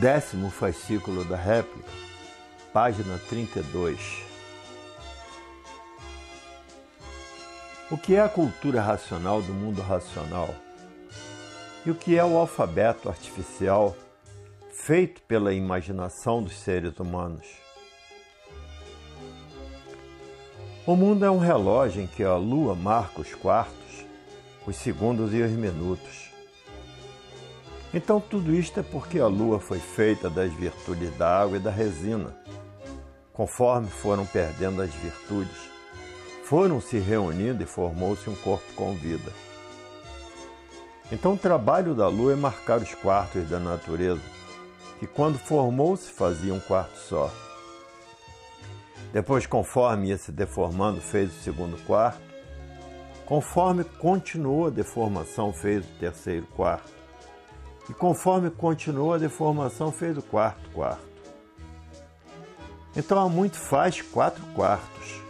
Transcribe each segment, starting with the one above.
Décimo fascículo da réplica, página 32. O que é a cultura racional do mundo racional? E o que é o alfabeto artificial feito pela imaginação dos seres humanos? O mundo é um relógio em que a lua marca os quartos, os segundos e os minutos. Então tudo isto é porque a lua foi feita das virtudes da água e da resina. Conforme foram perdendo as virtudes, foram se reunindo e formou-se um corpo com vida. Então o trabalho da lua é marcar os quartos da natureza, que quando formou-se fazia um quarto só. Depois, conforme ia se deformando, fez o segundo quarto. Conforme continuou a deformação, fez o terceiro quarto. E conforme continuou a deformação, fez o quarto quarto. Então a muito faz quatro quartos.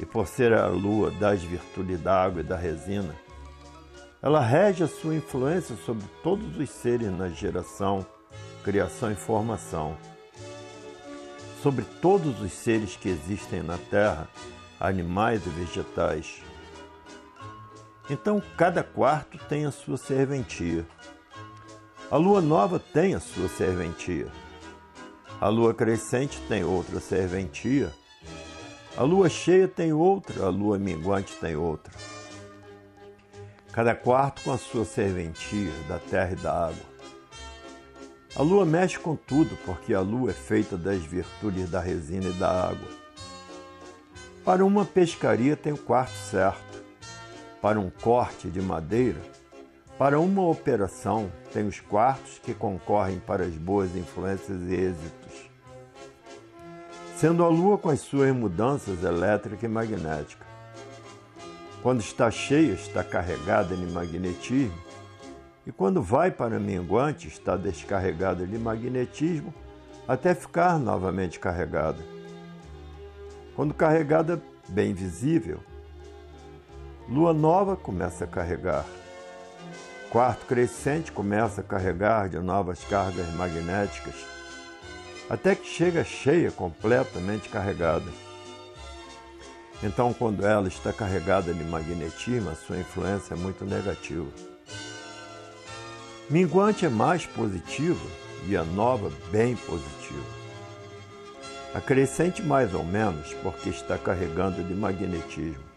E por ser a lua das virtudes da água e da resina, ela rege a sua influência sobre todos os seres na geração, criação e formação. Sobre todos os seres que existem na Terra, animais e vegetais. Então cada quarto tem a sua serventia. A lua nova tem a sua serventia. A lua crescente tem outra serventia. A lua cheia tem outra, a lua minguante tem outra. Cada quarto com a sua serventia da terra e da água. A lua mexe com tudo, porque a lua é feita das virtudes da resina e da água. Para uma pescaria tem o quarto certo. Para um corte de madeira, para uma operação, tem os quartos que concorrem para as boas influências e êxitos. Sendo a Lua com as suas mudanças elétrica e magnética. Quando está cheia, está carregada de magnetismo, e quando vai para minguante, está descarregada de magnetismo até ficar novamente carregada. Quando carregada, bem visível, lua nova começa a carregar. Quarto crescente começa a carregar de novas cargas magnéticas, até que chega cheia, completamente carregada. Então, quando ela está carregada de magnetismo, a sua influência é muito negativa. Minguante é mais positiva e a nova bem positiva. A crescente mais ou menos, porque está carregando de magnetismo.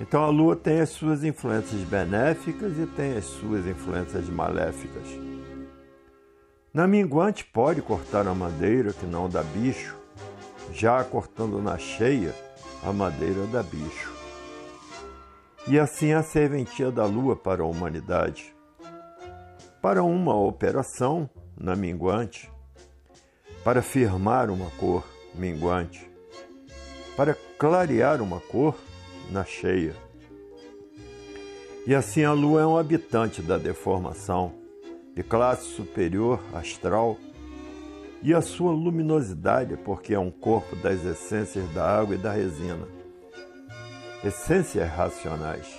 Então a Lua tem as suas influências benéficas e tem as suas influências maléficas. Na minguante pode cortar a madeira que não dá bicho, já cortando na cheia a madeira dá bicho. E assim a serventia da lua para a humanidade. Para uma operação na minguante, para firmar uma cor minguante, para clarear uma cor na cheia. E assim a Lua é um habitante da deformação, de classe superior astral, e a sua luminosidade porque é um corpo das essências da água e da resina, essências racionais.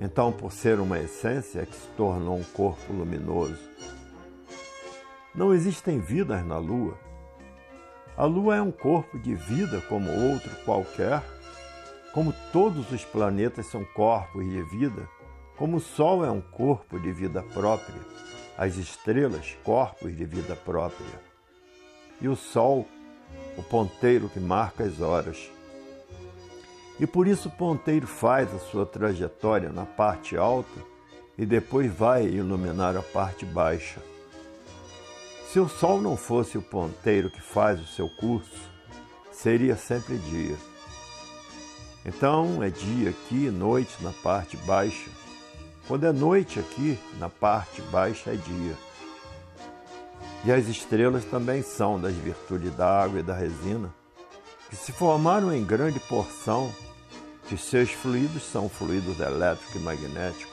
Então, por ser uma essência, é que se tornou um corpo luminoso. Não existem vidas na Lua. A Lua é um corpo de vida como outro qualquer como todos os planetas são corpos de vida, como o Sol é um corpo de vida própria, as estrelas, corpos de vida própria. E o Sol, o ponteiro que marca as horas. E por isso o ponteiro faz a sua trajetória na parte alta e depois vai iluminar a parte baixa. Se o Sol não fosse o ponteiro que faz o seu curso, seria sempre dia. Então é dia aqui, noite na parte baixa. Quando é noite aqui, na parte baixa é dia. E as estrelas também são das virtudes da água e da resina, que se formaram em grande porção, que seus fluidos são fluidos elétrico e magnético,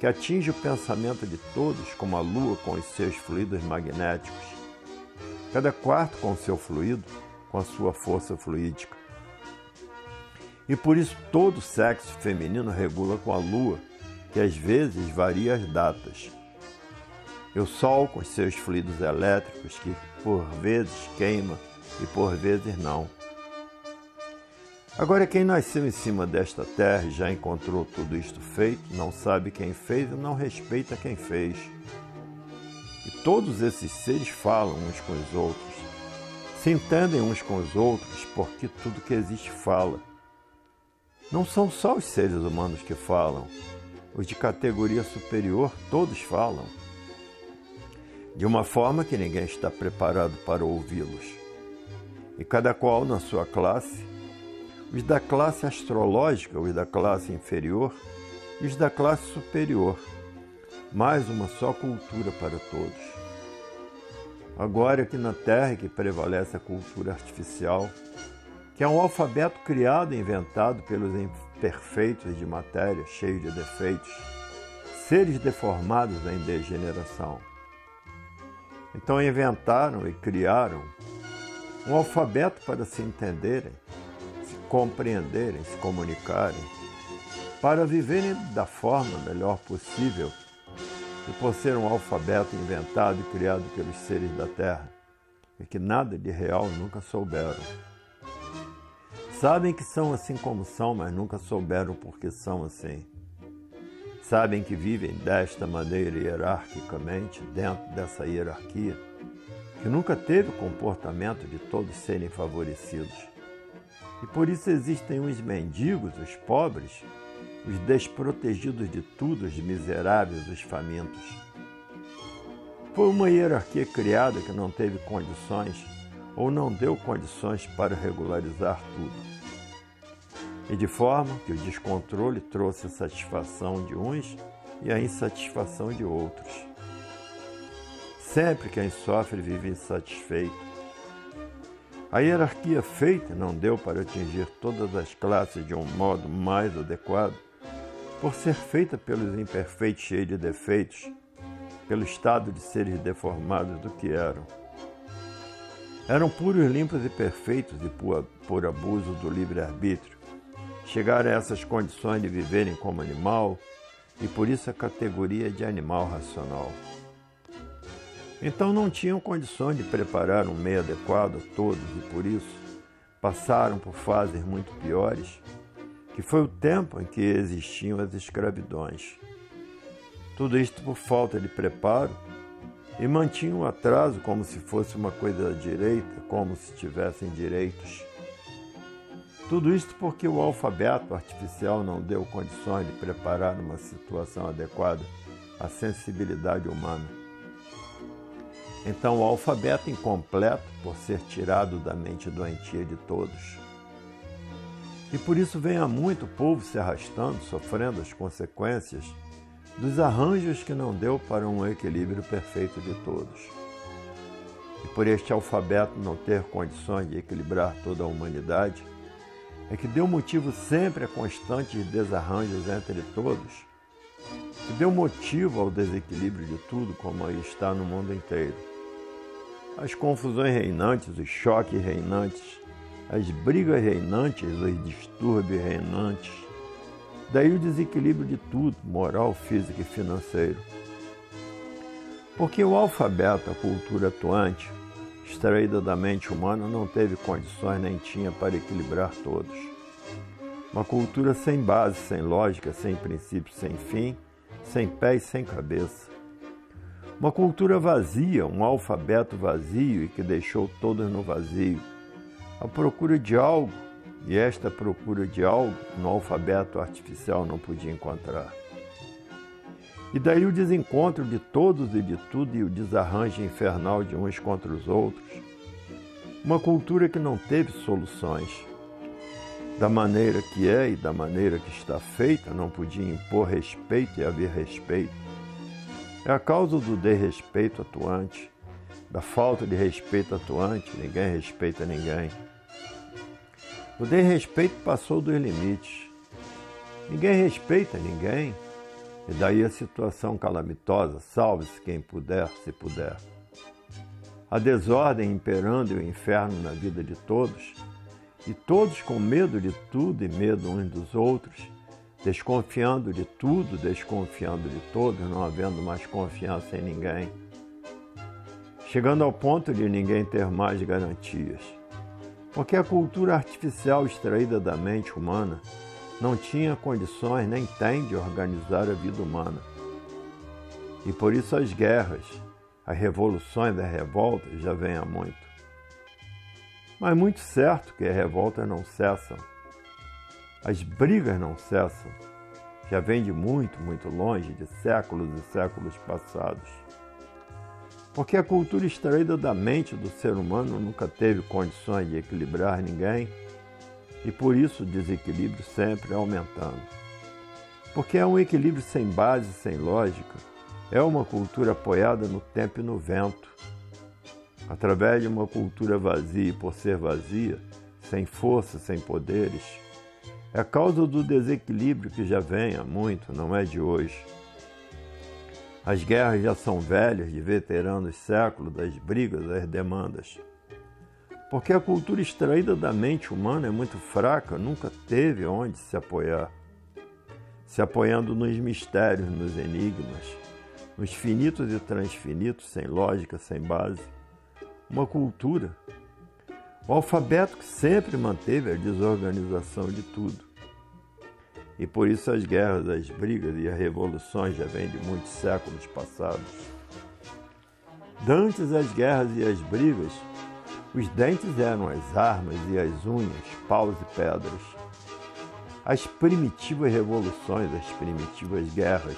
que atinge o pensamento de todos, como a lua com os seus fluidos magnéticos. Cada quarto com seu fluido, com a sua força fluídica. E por isso todo sexo feminino regula com a lua, que às vezes varia as datas. E o Sol, com seus fluidos elétricos, que por vezes queima e por vezes não. Agora, quem nasceu em cima desta terra e já encontrou tudo isto feito, não sabe quem fez e não respeita quem fez. E todos esses seres falam uns com os outros, se entendem uns com os outros, porque tudo que existe fala. Não são só os seres humanos que falam, os de categoria superior todos falam, de uma forma que ninguém está preparado para ouvi-los. E cada qual na sua classe, os da classe astrológica, os da classe inferior e os da classe superior, mais uma só cultura para todos. Agora aqui na Terra que prevalece a cultura artificial, que é um alfabeto criado e inventado pelos imperfeitos de matéria, cheio de defeitos, seres deformados em degeneração. Então inventaram e criaram um alfabeto para se entenderem, se compreenderem, se comunicarem, para viverem da forma melhor possível e por ser um alfabeto inventado e criado pelos seres da Terra, e que nada de real nunca souberam. Sabem que são assim como são, mas nunca souberam por que são assim. Sabem que vivem desta maneira hierarquicamente, dentro dessa hierarquia, que nunca teve o comportamento de todos serem favorecidos. E por isso existem os mendigos, os pobres, os desprotegidos de tudo, os miseráveis, os famintos. Foi uma hierarquia criada que não teve condições ou não deu condições para regularizar tudo. E de forma que o descontrole trouxe a satisfação de uns e a insatisfação de outros. Sempre quem sofre vive insatisfeito. A hierarquia feita não deu para atingir todas as classes de um modo mais adequado por ser feita pelos imperfeitos cheios de defeitos, pelo estado de seres deformados do que eram. Eram puros, limpos e perfeitos e por, por abuso do livre-arbítrio. Chegaram a essas condições de viverem como animal e por isso a categoria de animal racional. Então não tinham condições de preparar um meio adequado a todos e por isso passaram por fases muito piores que foi o tempo em que existiam as escravidões. Tudo isto por falta de preparo e mantinham o atraso como se fosse uma coisa da direita, como se tivessem direitos. Tudo isto porque o alfabeto artificial não deu condições de preparar uma situação adequada à sensibilidade humana. Então, o alfabeto incompleto, por ser tirado da mente doentia de todos, e por isso vem há muito povo se arrastando, sofrendo as consequências dos arranjos que não deu para um equilíbrio perfeito de todos. E por este alfabeto não ter condições de equilibrar toda a humanidade, é que deu motivo sempre a constantes desarranjos entre todos, que deu motivo ao desequilíbrio de tudo, como está no mundo inteiro. As confusões reinantes, os choques reinantes, as brigas reinantes, os distúrbios reinantes. Daí o desequilíbrio de tudo, moral, físico e financeiro. Porque o alfabeto, a cultura atuante, extraída da mente humana, não teve condições nem tinha para equilibrar todos. Uma cultura sem base, sem lógica, sem princípio, sem fim, sem pé e sem cabeça. Uma cultura vazia, um alfabeto vazio e que deixou todos no vazio a procura de algo, e esta procura de algo no alfabeto artificial não podia encontrar. E daí o desencontro de todos e de tudo e o desarranjo infernal de uns contra os outros. Uma cultura que não teve soluções. Da maneira que é e da maneira que está feita, não podia impor respeito e haver respeito. É a causa do desrespeito atuante, da falta de respeito atuante, ninguém respeita ninguém. O desrespeito passou dos limites. Ninguém respeita ninguém. E daí a situação calamitosa, salve-se quem puder, se puder. A desordem imperando e o inferno na vida de todos, e todos com medo de tudo e medo uns dos outros, desconfiando de tudo, desconfiando de todos, não havendo mais confiança em ninguém. chegando ao ponto de ninguém ter mais garantias. Porque a cultura artificial extraída da mente humana não tinha condições nem tem de organizar a vida humana. E por isso as guerras, as revoluções as revoltas já vêm há muito. Mas muito certo que as revoltas não cessam. As brigas não cessam. Já vem de muito, muito longe, de séculos e séculos passados. Porque a cultura extraída da mente do ser humano nunca teve condições de equilibrar ninguém e por isso o desequilíbrio sempre aumentando. Porque é um equilíbrio sem base, sem lógica, é uma cultura apoiada no tempo e no vento. Através de uma cultura vazia e por ser vazia, sem força, sem poderes, é causa do desequilíbrio que já vem há muito, não é de hoje. As guerras já são velhas, de veteranos séculos, das brigas, das demandas. Porque a cultura extraída da mente humana é muito fraca, nunca teve onde se apoiar. Se apoiando nos mistérios, nos enigmas, nos finitos e transfinitos, sem lógica, sem base. Uma cultura. O alfabeto que sempre manteve a desorganização de tudo. E por isso as guerras, as brigas e as revoluções já vêm de muitos séculos passados. Dantes as guerras e as brigas, os dentes eram as armas e as unhas, paus e pedras. As primitivas revoluções, as primitivas guerras.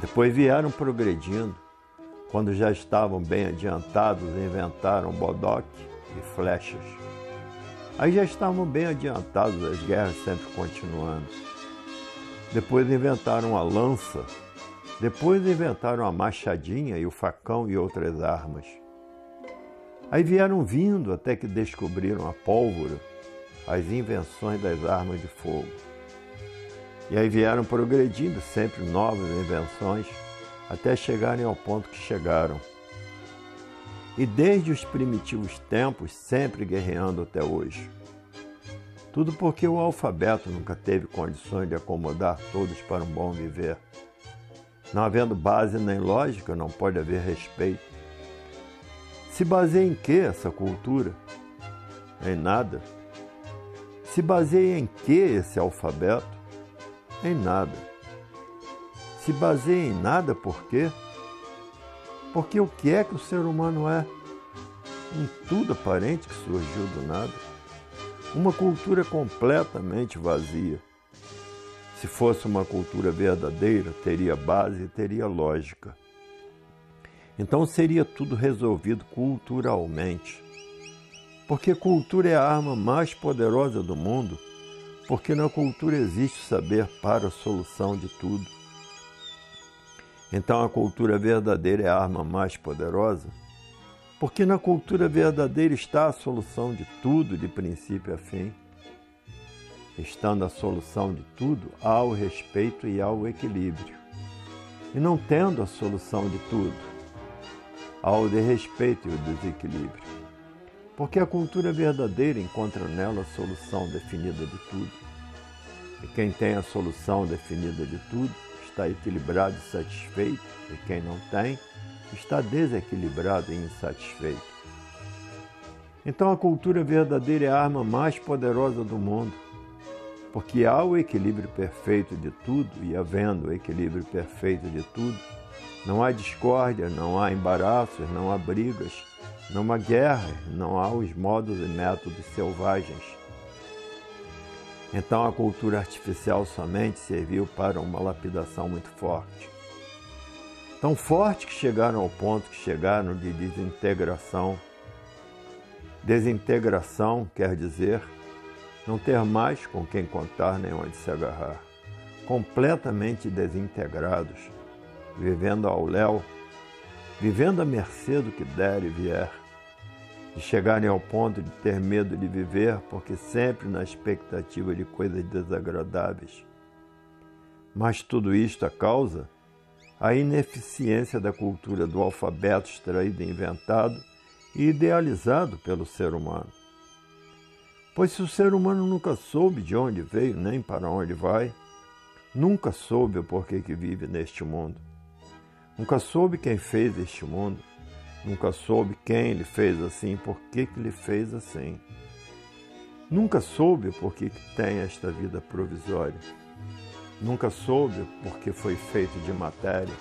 Depois vieram progredindo. Quando já estavam bem adiantados, inventaram bodoque e flechas. Aí já estavam bem adiantados, as guerras sempre continuando. Depois inventaram a lança. Depois inventaram a machadinha e o facão e outras armas. Aí vieram vindo até que descobriram a pólvora, as invenções das armas de fogo. E aí vieram progredindo sempre novas invenções até chegarem ao ponto que chegaram. E desde os primitivos tempos, sempre guerreando até hoje. Tudo porque o alfabeto nunca teve condições de acomodar todos para um bom viver. Não havendo base nem lógica, não pode haver respeito. Se baseia em que essa cultura? Em nada. Se baseia em que esse alfabeto? Em nada. Se baseia em nada por quê? Porque o que é que o ser humano é? Um tudo aparente que surgiu do nada. Uma cultura completamente vazia. Se fosse uma cultura verdadeira, teria base e teria lógica. Então seria tudo resolvido culturalmente. Porque cultura é a arma mais poderosa do mundo, porque na cultura existe saber para a solução de tudo. Então a cultura verdadeira é a arma mais poderosa, porque na cultura verdadeira está a solução de tudo, de princípio a fim. Estando a solução de tudo, há o respeito e há o equilíbrio. E não tendo a solução de tudo, ao desrespeito e o desequilíbrio. Porque a cultura verdadeira encontra nela a solução definida de tudo. E quem tem a solução definida de tudo está equilibrado e satisfeito, e quem não tem está desequilibrado e insatisfeito. Então a cultura verdadeira é a arma mais poderosa do mundo, porque há o equilíbrio perfeito de tudo, e havendo o equilíbrio perfeito de tudo, não há discórdia, não há embaraços, não há brigas, não há guerra, não há os modos e métodos selvagens. Então a cultura artificial somente serviu para uma lapidação muito forte. Tão forte que chegaram ao ponto que chegaram de desintegração. Desintegração quer dizer não ter mais com quem contar nem onde se agarrar. Completamente desintegrados vivendo ao léu, vivendo à mercê do que der e vier, de chegarem ao ponto de ter medo de viver, porque sempre na expectativa de coisas desagradáveis. Mas tudo isto a causa a ineficiência da cultura do alfabeto extraído e inventado e idealizado pelo ser humano. Pois se o ser humano nunca soube de onde veio nem para onde vai, nunca soube o porquê que vive neste mundo, Nunca soube quem fez este mundo, Nunca soube quem lhe fez assim, por que, que lhe fez assim. Nunca soube por que, que tem esta vida provisória. Nunca soube porque foi feito de matéria.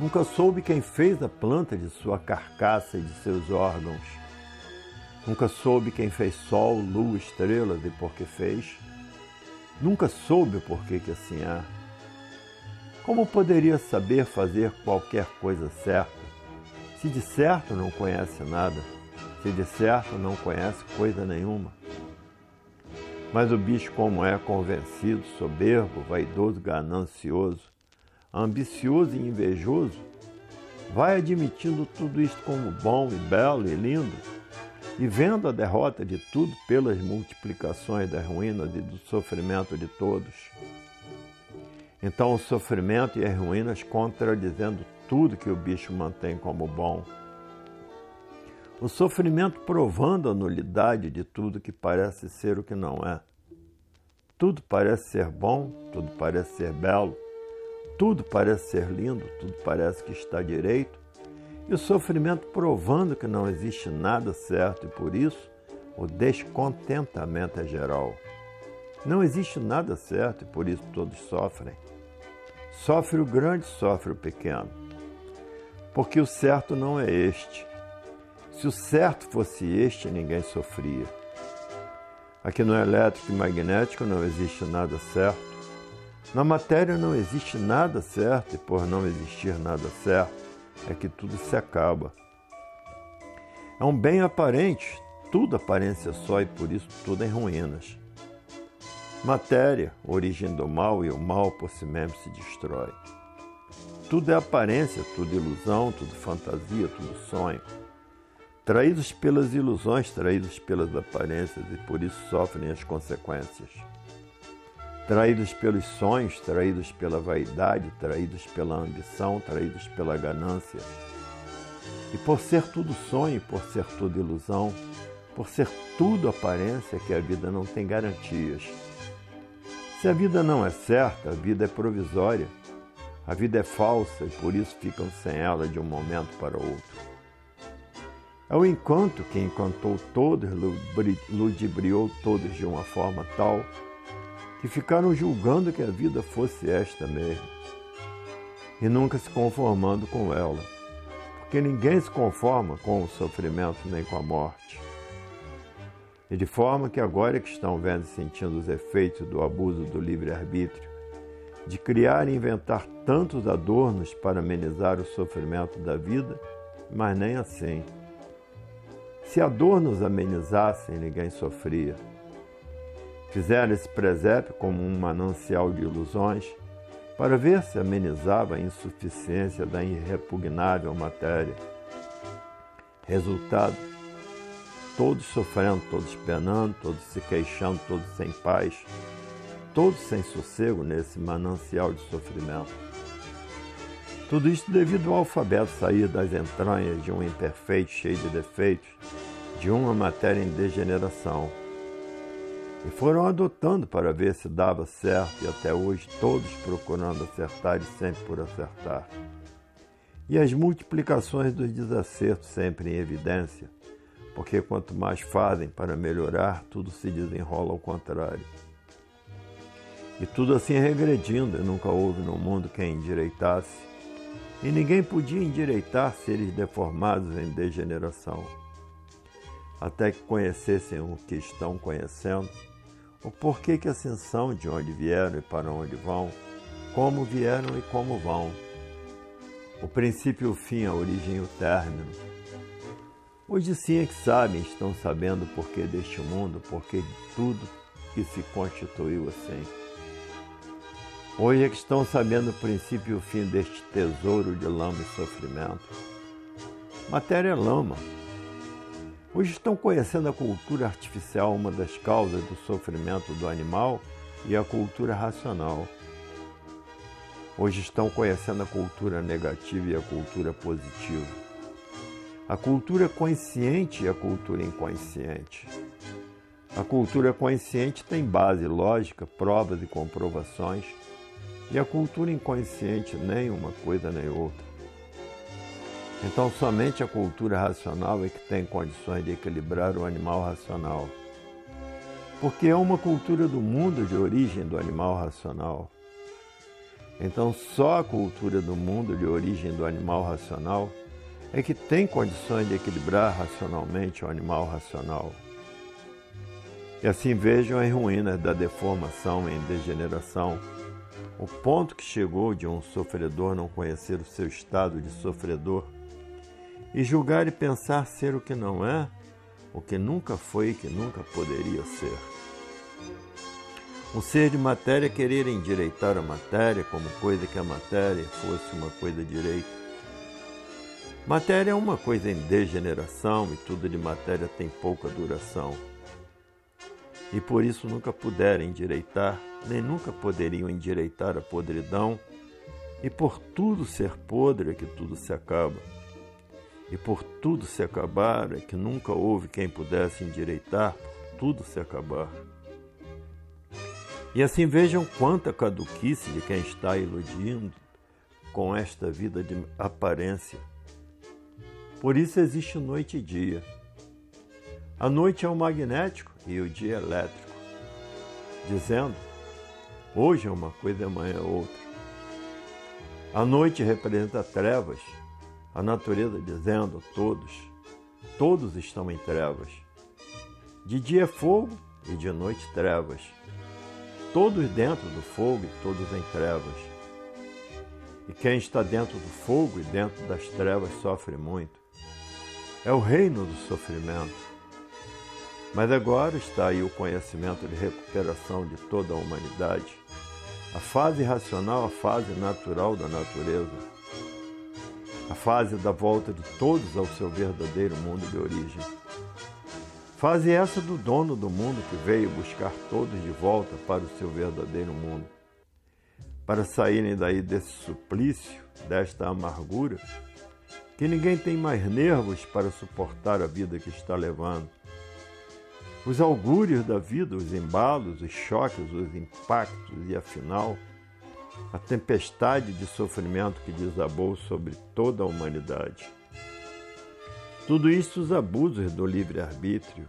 Nunca soube quem fez a planta de sua carcaça e de seus órgãos. Nunca soube quem fez sol, lua, estrelas e por que fez. Nunca soube por que, que assim é. Como poderia saber fazer qualquer coisa certa? Se de certo não conhece nada, se de certo não conhece coisa nenhuma. Mas o bicho, como é convencido, soberbo, vaidoso, ganancioso, ambicioso e invejoso, vai admitindo tudo isto como bom e belo e lindo, e vendo a derrota de tudo pelas multiplicações das ruínas e do sofrimento de todos. Então o sofrimento e as ruínas contradizendo tudo que o bicho mantém como bom o sofrimento provando a nulidade de tudo que parece ser o que não é. Tudo parece ser bom, tudo parece ser belo, tudo parece ser lindo, tudo parece que está direito, e o sofrimento provando que não existe nada certo e por isso o descontentamento é geral. Não existe nada certo e por isso todos sofrem. Sofre o grande, sofre o pequeno. Porque o certo não é este. Se o certo fosse este, ninguém sofria. Aqui no elétrico e magnético não existe nada certo. Na matéria não existe nada certo, e por não existir nada certo, é que tudo se acaba. É um bem aparente, tudo aparência só e por isso tudo em ruínas. Matéria, origem do mal, e o mal por si mesmo se destrói. Tudo é aparência, tudo ilusão, tudo fantasia, tudo sonho traídos pelas ilusões, traídos pelas aparências e por isso sofrem as consequências. Traídos pelos sonhos, traídos pela vaidade, traídos pela ambição, traídos pela ganância. E por ser tudo sonho, por ser tudo ilusão, por ser tudo aparência, que a vida não tem garantias. Se a vida não é certa, a vida é provisória. A vida é falsa e por isso ficam sem ela de um momento para outro. É o encanto que encantou todos, ludibriou todos de uma forma tal que ficaram julgando que a vida fosse esta mesmo e nunca se conformando com ela, porque ninguém se conforma com o sofrimento nem com a morte. E de forma que agora que estão vendo e sentindo os efeitos do abuso do livre-arbítrio, de criar e inventar tantos adornos para amenizar o sofrimento da vida, mas nem assim. Se a dor nos amenizasse, ninguém sofria. Fizeram esse presépio como um manancial de ilusões para ver se amenizava a insuficiência da irrepugnável matéria. Resultado: todos sofrendo, todos penando, todos se queixando, todos sem paz, todos sem sossego nesse manancial de sofrimento. Tudo isso devido ao alfabeto sair das entranhas de um imperfeito cheio de defeitos, de uma matéria em degeneração. E foram adotando para ver se dava certo, e até hoje todos procurando acertar e sempre por acertar. E as multiplicações dos desacertos sempre em evidência, porque quanto mais fazem para melhorar, tudo se desenrola ao contrário. E tudo assim regredindo, e nunca houve no mundo quem endireitasse e ninguém podia endireitar seres deformados em degeneração, até que conhecessem o que estão conhecendo, o porquê que assim são, de onde vieram e para onde vão, como vieram e como vão, o princípio o fim, a origem e o término. Hoje sim é que sabem, estão sabendo o porquê deste mundo, o porquê de tudo que se constituiu assim. Hoje é que estão sabendo o princípio e o fim deste tesouro de lama e sofrimento. Matéria é lama. Hoje estão conhecendo a cultura artificial, uma das causas do sofrimento do animal, e a cultura racional. Hoje estão conhecendo a cultura negativa e a cultura positiva. A cultura consciente e a cultura inconsciente. A cultura consciente tem base lógica, provas e comprovações e a cultura inconsciente, nem uma coisa nem outra. Então, somente a cultura racional é que tem condições de equilibrar o animal racional. Porque é uma cultura do mundo de origem do animal racional. Então, só a cultura do mundo de origem do animal racional é que tem condições de equilibrar racionalmente o animal racional. E assim vejam as ruínas da deformação em degeneração, o ponto que chegou de um sofredor não conhecer o seu estado de sofredor e julgar e pensar ser o que não é, o que nunca foi e que nunca poderia ser. Um ser de matéria querer endireitar a matéria como coisa que a matéria fosse uma coisa direita. Matéria é uma coisa em degeneração e tudo de matéria tem pouca duração. E por isso nunca puderam endireitar, nem nunca poderiam endireitar a podridão, e por tudo ser podre é que tudo se acaba e por tudo se acabar, é que nunca houve quem pudesse endireitar por tudo se acabar. E assim vejam quanta caduquice de quem está iludindo com esta vida de aparência. Por isso existe noite e dia. A noite é o magnético e o dia é elétrico, dizendo: hoje é uma coisa, amanhã é outra. A noite representa trevas a natureza dizendo todos, todos estão em trevas. De dia é fogo e de noite trevas. Todos dentro do fogo e todos em trevas. E quem está dentro do fogo e dentro das trevas sofre muito. É o reino do sofrimento. Mas agora está aí o conhecimento de recuperação de toda a humanidade. A fase racional, a fase natural da natureza a fase da volta de todos ao seu verdadeiro mundo de origem. Fase essa do dono do mundo que veio buscar todos de volta para o seu verdadeiro mundo. Para saírem daí desse suplício, desta amargura, que ninguém tem mais nervos para suportar a vida que está levando. Os augúrios da vida, os embalos, os choques, os impactos e, afinal, a tempestade de sofrimento que desabou sobre toda a humanidade. Tudo isso os abusos do livre-arbítrio,